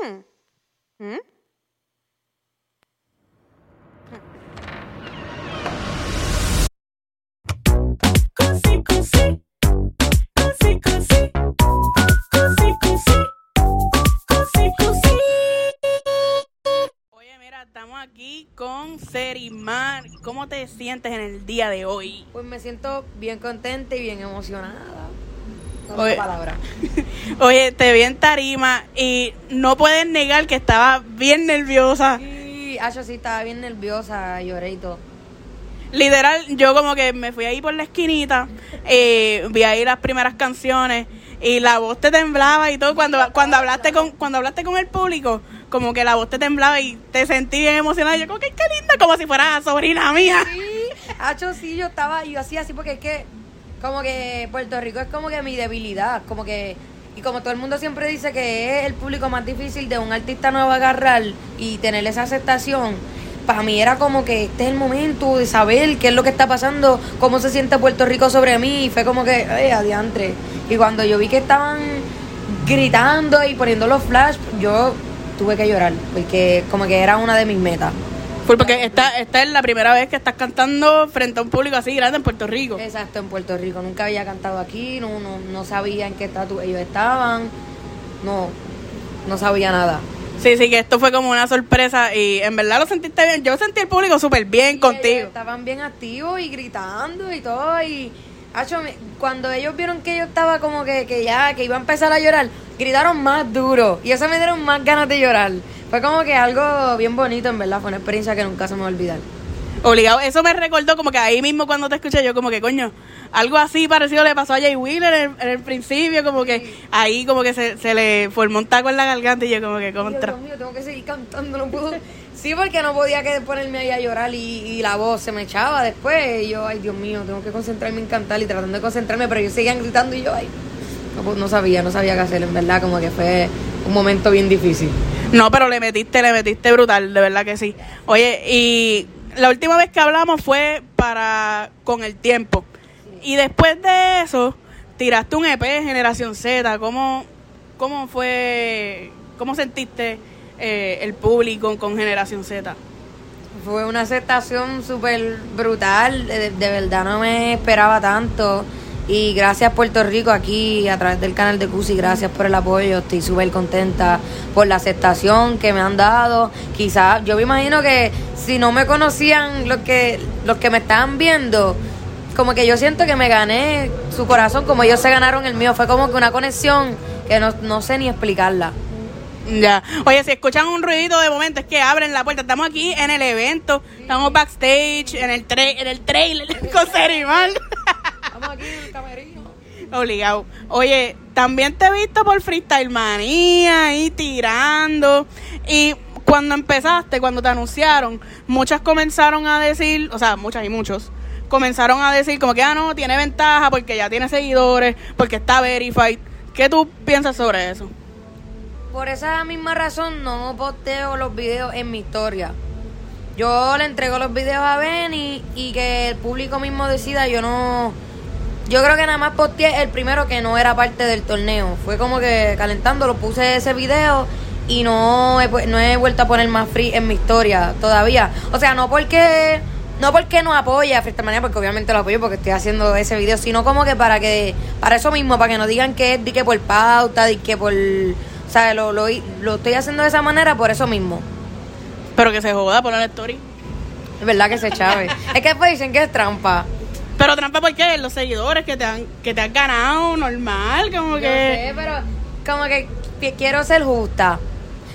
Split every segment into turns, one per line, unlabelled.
Mm. Mm.
Cosi. Cosi, cosi. Cosi, cosi. Cosi, cosi.
Oye, mira, estamos aquí con Serimar. ¿Cómo te sientes en el día de hoy?
Pues me siento bien contenta y bien emocionada. No
Oye. te vi en tarima y no puedes negar que estaba bien nerviosa.
Sí, yo sí estaba bien nerviosa, lloré y todo.
Literal, yo como que me fui ahí por la esquinita, eh, vi ahí las primeras canciones y la voz te temblaba y todo cuando cuando hablaste con cuando hablaste con el público, como que la voz te temblaba y te sentí bien emocionada. Yo como que qué linda, como si fuera sobrina mía.
Sí, Hacho, sí, yo estaba, yo hacía así porque es que, como que Puerto Rico es como que mi debilidad, como que, y como todo el mundo siempre dice que es el público más difícil de un artista nuevo agarrar y tener esa aceptación, para mí era como que este es el momento de saber qué es lo que está pasando, cómo se siente Puerto Rico sobre mí, y fue como que, ay, adiantre. Y cuando yo vi que estaban gritando y poniendo los flash, yo tuve que llorar, porque como que era una de mis metas.
Porque esta, esta es la primera vez que estás cantando frente a un público así grande en Puerto Rico.
Exacto, en Puerto Rico. Nunca había cantado aquí, no, no, no sabía en qué estatus ellos estaban. No, no sabía nada.
Sí, sí, que esto fue como una sorpresa y en verdad lo sentiste bien. Yo sentí el público súper bien contigo.
estaban bien activos y gritando y todo. Y acho, cuando ellos vieron que yo estaba como que, que ya, que iba a empezar a llorar, gritaron más duro. Y eso me dieron más ganas de llorar. Fue como que algo bien bonito, en verdad. Fue una experiencia que nunca se me va a olvidar.
Obligado. Eso me recordó como que ahí mismo cuando te escuché yo como que coño, algo así parecido le pasó a Jay Wheeler en el, en el principio, como que ahí como que se, se le formó un taco en la garganta y yo como que contra.
Dios mío, tengo que seguir cantando, no puedo. Sí, porque no podía que ponerme ahí a llorar y, y la voz se me echaba después. Y yo, ay, Dios mío, tengo que concentrarme en cantar y tratando de concentrarme, pero ellos seguían gritando y yo, ay, no, pues, no sabía, no sabía qué hacer, en verdad, como que fue un momento bien difícil.
No, pero le metiste, le metiste brutal, de verdad que sí. Oye, y la última vez que hablamos fue para con el tiempo. Y después de eso, tiraste un EP Generación Z. ¿Cómo, cómo fue, cómo sentiste eh, el público con Generación Z?
Fue una aceptación súper brutal, de, de verdad no me esperaba tanto. Y gracias Puerto Rico aquí a través del canal de Cusi, gracias por el apoyo, estoy súper contenta por la aceptación que me han dado. Quizás, yo me imagino que si no me conocían los que, los que me estaban viendo, como que yo siento que me gané su corazón como ellos se ganaron el mío. Fue como que una conexión que no, no sé ni explicarla.
Ya. Oye, si escuchan un ruidito de momento, es que abren la puerta. Estamos aquí en el evento, estamos backstage, en el, tra en el trailer con Serimal.
Estamos aquí en el camerino.
Obligado. Oye, también te he visto por Freestyle Manía ahí tirando. Y cuando empezaste, cuando te anunciaron, muchas comenzaron a decir, o sea, muchas y muchos, comenzaron a decir como que, ah, no, tiene ventaja porque ya tiene seguidores, porque está verified. ¿Qué tú piensas sobre eso?
Por esa misma razón no posteo los videos en mi historia. Yo le entrego los videos a Benny y que el público mismo decida. Yo no. Yo creo que nada más posteé el primero que no era parte del torneo. Fue como que calentando, lo puse ese video y no he, no he vuelto a poner más free en mi historia todavía. O sea, no porque. No porque no apoye a Freestyle porque obviamente lo apoyo porque estoy haciendo ese video, sino como que para que, para eso mismo, para que no digan que es de que por pauta, de que por, o sea, lo, lo, lo estoy haciendo de esa manera por eso mismo.
Pero que se joda por la story.
Es verdad que se chave. es que después dicen que es trampa.
Pero trampa porque los seguidores que te han, que te han ganado, normal, como
Yo
que...
sé, pero como que quiero ser justa.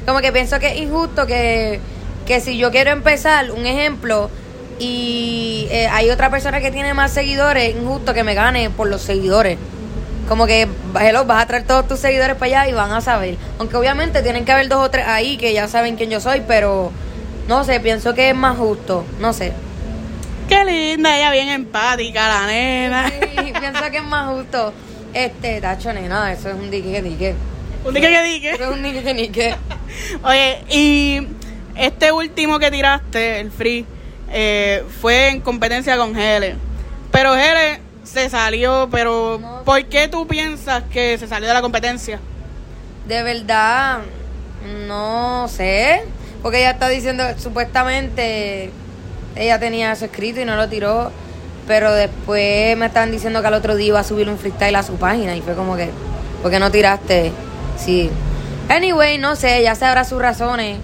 Como que pienso que es injusto que, que si yo quiero empezar, un ejemplo, y eh, hay otra persona que tiene más seguidores, es injusto que me gane por los seguidores. Como que, hello, vas a traer todos tus seguidores para allá y van a saber. Aunque obviamente tienen que haber dos o tres ahí que ya saben quién yo soy, pero no sé, pienso que es más justo. No sé.
Qué linda, ella bien empática, la nena.
Sí, pienso que es más justo. Este, tacho, nena, eso es un dique que dique.
Un día que dije.
Eso es un dique que dique.
Oye, y este último que tiraste, el free, eh, fue en competencia con Hele. Pero Hele se salió, pero
No.
¿por qué tú piensas que se salió de la competencia?
De verdad, No sé, porque ella está diciendo, supuestamente ella tenía eso escrito y no lo tiró, pero después me están diciendo que al otro día iba a subir un freestyle a su página y fue como que, ¿por qué no tiraste? Sí. Anyway, no sé, ya sabrá sus razones.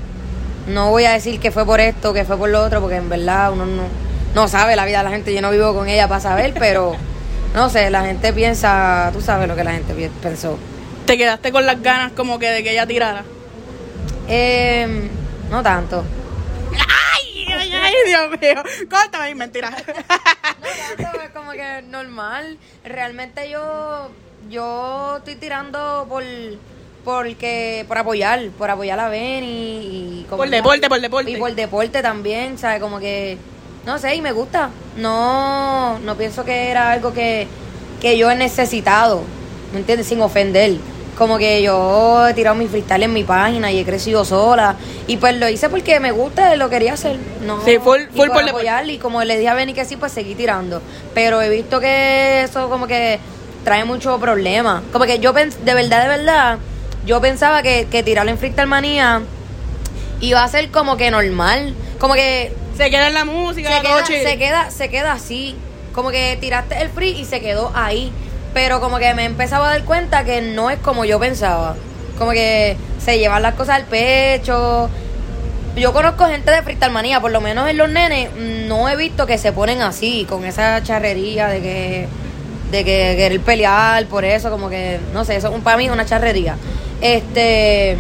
No voy a decir que fue por esto, que fue por lo otro, porque en verdad uno no, no sabe la vida de la gente, yo no vivo con ella para saber, pero no sé, la gente piensa, tú sabes lo que la gente pensó.
¿Te quedaste con las ganas como que de que ella tirara?
Eh, no tanto.
¡Ay, Dios mío! Córtame, mentira.
No tanto, es como que normal. Realmente yo yo estoy tirando por porque por apoyar, por apoyar a Ben y, y como
Por deporte, por deporte.
Y por deporte también, ¿sabes? Como que no sé, y me gusta. No no pienso que era algo que que yo he necesitado, ¿me entiendes? Sin ofender. Como que yo he tirado mi freestyle en mi página y he crecido sola. Y pues lo hice porque me gusta, lo quería hacer. No,
Sí, full-
y
full
por
por
apoyar, y como le dije a Benny que sí, pues seguí tirando. Pero he visto que eso como que trae mucho problema. Como que yo de verdad, de verdad, yo pensaba que, que tirar en Freestyle Manía iba a ser como que normal. Como que
Se queda en la música,
se
todo
queda, se queda, se queda así. Como que tiraste el free y se quedó ahí. Pero como que me empezaba a dar cuenta que no es como yo pensaba. Como que se llevan las cosas al pecho. Yo conozco gente de freestyle por lo menos en los nenes, no he visto que se ponen así, con esa charrería de que de que querer pelear por eso, como que, no sé, eso para mí es una charrería. Este,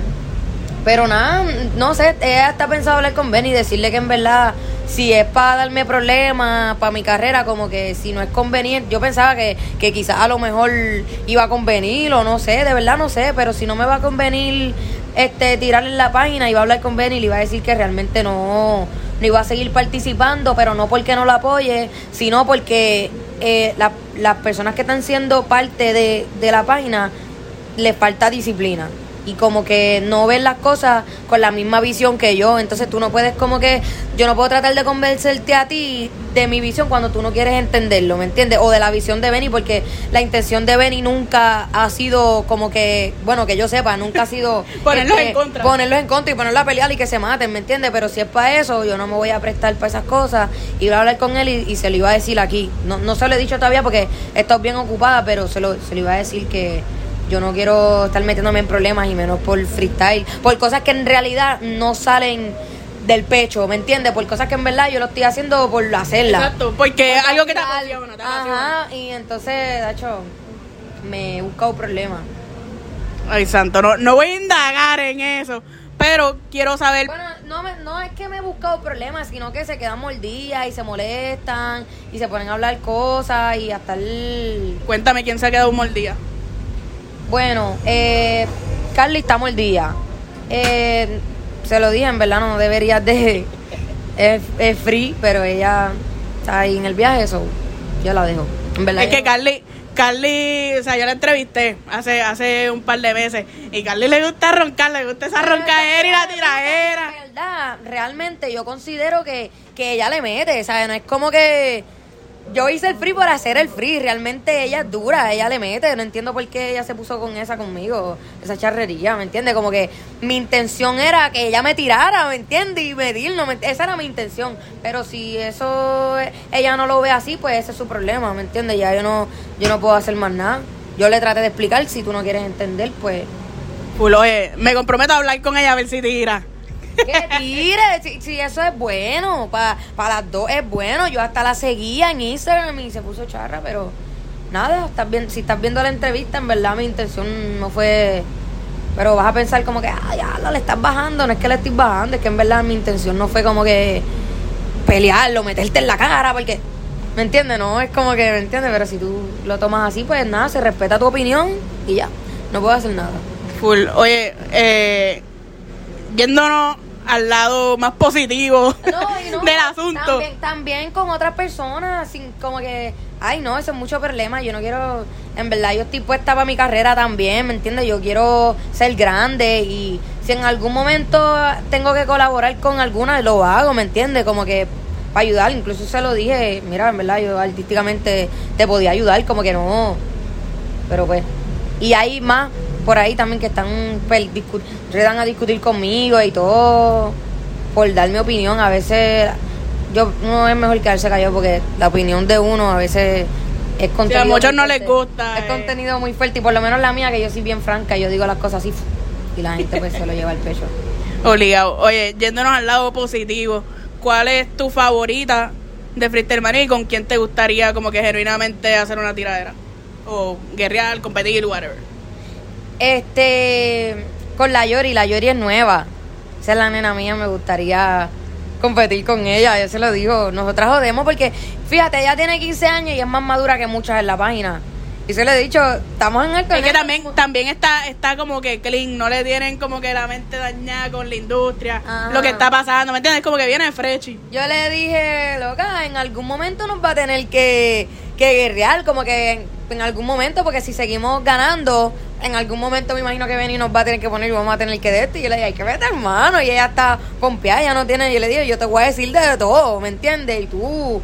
pero nada, no sé, ella está pensado hablar con Ben y decirle que en verdad, si es para darme problemas, para mi carrera, como que si no es conveniente, yo pensaba que, que quizás a lo mejor iba a convenir o no sé, de verdad no sé, pero si no me va a convenir este tirarle la página, iba a hablar con Ben y le iba a decir que realmente no, no iba a seguir participando, pero no porque no la apoye, sino porque eh, la- las personas que están siendo parte de, de la página les falta disciplina y como que no ven las cosas con la misma visión que yo. Entonces tú no puedes como que yo no puedo tratar de convencerte a ti de mi visión cuando tú no quieres entenderlo, ¿me entiendes? O de la visión de Benny porque la intención de Benny nunca ha sido como que, bueno, que yo sepa, nunca ha sido
Ponerlos en contra.
Ponerlos en contra y ponerlos a pelear y que se maten, ¿me entiendes? Pero si es para eso, yo no me voy a prestar para esas cosas. Y voy a hablar con él y, y se lo iba a decir aquí. No, no se lo he dicho todavía porque he estado bien ocupada, pero se lo, se lo iba a decir que yo no quiero estar metiéndome en problemas y menos por freestyle, por cosas que en realidad no salen del pecho, ¿me entiendes? Por cosas que en verdad yo lo estoy haciendo por hacerla.
Exacto, porque es algo que te apasiona, te apasiona.
Ajá, y entonces, Dacho, me he buscado problemas.
Ay, santo, no, no voy a indagar en eso, pero quiero saber...
Bueno, no, me- no es que me he buscado problemas, sino que se quedan mordidas y se molestan y se ponen a hablar cosas y hasta el...
Cuéntame quién se ha quedado un mordida.
Bueno, eh, Carly está mordida. Eh, se lo dije, en verdad no deberías de... Es, es free, pero ella está ahí en el viaje, eso yo la dejo. En verdad,
Es que Carly, Carly, o sea, yo la entrevisté hace hace un par de meses y Carly le gusta roncar, le gusta esa roncadera y la tiraera.
En verdad, realmente yo considero que, que ella le mete, ¿sabes? No es como que yo hice el free por hacer el free, realmente ella es dura, ella le mete, no entiendo por qué ella se puso con esa conmigo, esa charrería, ¿me entiendes? Como que mi intención era que ella me tirara, ¿me entiendes? Y medirlo, ¿me esa era mi intención, pero si eso eh, ella no lo ve así, pues ese es su problema, ¿me entiendes? Ya yo no, yo no puedo hacer más nada. Yo le traté de explicar, si tú no quieres entender, pues
Full, oye, me comprometo a hablar con ella a ver si tira.
Que tire, si, si eso es bueno, para las dos es bueno. Yo hasta la seguía en Instagram y se puso charra, pero nada, estás bien, si estás viendo la entrevista, en verdad mi intención no fue. Pero vas a pensar como que, ah, ya, le estás bajando, no es que le estoy bajando, es que en verdad mi intención no fue como que pelearlo, meterte en la cara, porque, ¿me entiendes? No es como que, ¿me entiendes? Pero si tú lo tomas así, pues nada, se respeta tu opinión y ya, no puedo hacer nada.
Full, oye, eh, yéndonos al lado más positivo
No, y no,
del asunto.
También, también con otras personas, sin como que, ay, no, eso es mucho problema. Yo no quiero, en verdad, yo estoy puesta para mi carrera también, ¿me entiendes? Yo quiero ser grande y si en algún momento tengo que colaborar con alguna, lo hago, ¿me entiendes? Como que para ayudar, incluso se lo dije, mira, en verdad, yo artísticamente te podía ayudar, como que no, pero pues, y hay más por ahí también que están pues, redan a discutir conmigo y todo por dar mi opinión. A veces yo no es mejor quedarse callado porque la opinión de uno a veces es contenido.
muchos
muy
no les gusta,
Es
eh.
contenido muy fuerte y por lo menos la mía que yo soy bien franca, yo digo las cosas así y la gente pues se lo lleva al pecho.
Obligado. Oye, yéndonos al lado positivo, ¿cuál es tu favorita de Freestyle Manía y con quién te gustaría como que genuinamente hacer una tiradera? O guerrear, competir, whatever.
Este, con la Yori, la Yori es nueva. Esa es la nena mía, me gustaría competir con ella, yo se lo digo. Nosotras jodemos porque, fíjate, ella tiene 15 años y es más madura que muchas en la página. Y se lo he dicho, estamos en el
Es que también, también está, está como que clean, no le tienen como que la mente dañada con la industria,
Ajá.
lo que está pasando, ¿me entiendes? Como que viene frechi.
Yo le dije, loca, en algún momento nos va a tener que, que guerrear, como que en, en algún momento, porque si seguimos ganando, en algún momento me imagino que Benny nos va a tener que poner y vamos a tener que de esto. Y yo le dije, hay que vete, hermano. Y ella está pompeada, ella no tiene. Yo le digo, yo te voy a decir de todo, ¿me entiendes? Y tú,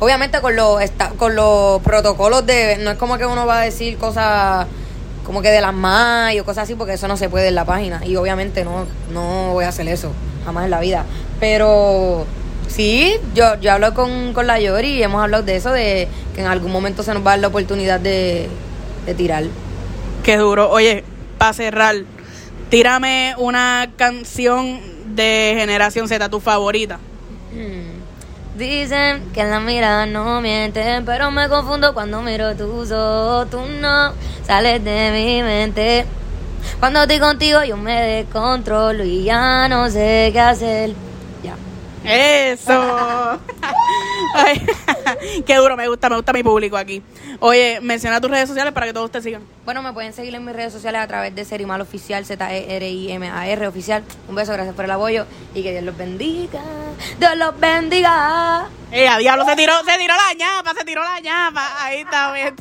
obviamente con los, con los protocolos de. No es como que uno va a decir cosas como que de las más o cosas así, porque eso no se puede en la página. Y obviamente no, no voy a hacer eso, jamás en la vida. Pero sí, yo, yo hablo con, con la Yori y hemos hablado de eso, de que en algún momento se nos va a dar la oportunidad de, de tirar.
Qué duro. Oye, para cerrar, tírame una canción de Generación Z, tu favorita.
Mm. Dicen que la mirada no miente, pero me confundo cuando miro tus ojos. Tú no sales de mi mente. Cuando estoy contigo yo me descontrolo y ya no sé qué hacer.
Eso. Ay, qué duro, me gusta, me gusta mi público aquí. Oye, menciona tus redes sociales para que todos te sigan.
Bueno, me pueden seguir en mis redes sociales a través de Serimal Oficial, Z-E-R-I-M-A-R Oficial. Un beso, gracias por el apoyo y que Dios los bendiga. Dios los bendiga.
Eh, a diablo, se tiró, se tiró la ñapa, se tiró la ñapa. Ahí está, bien.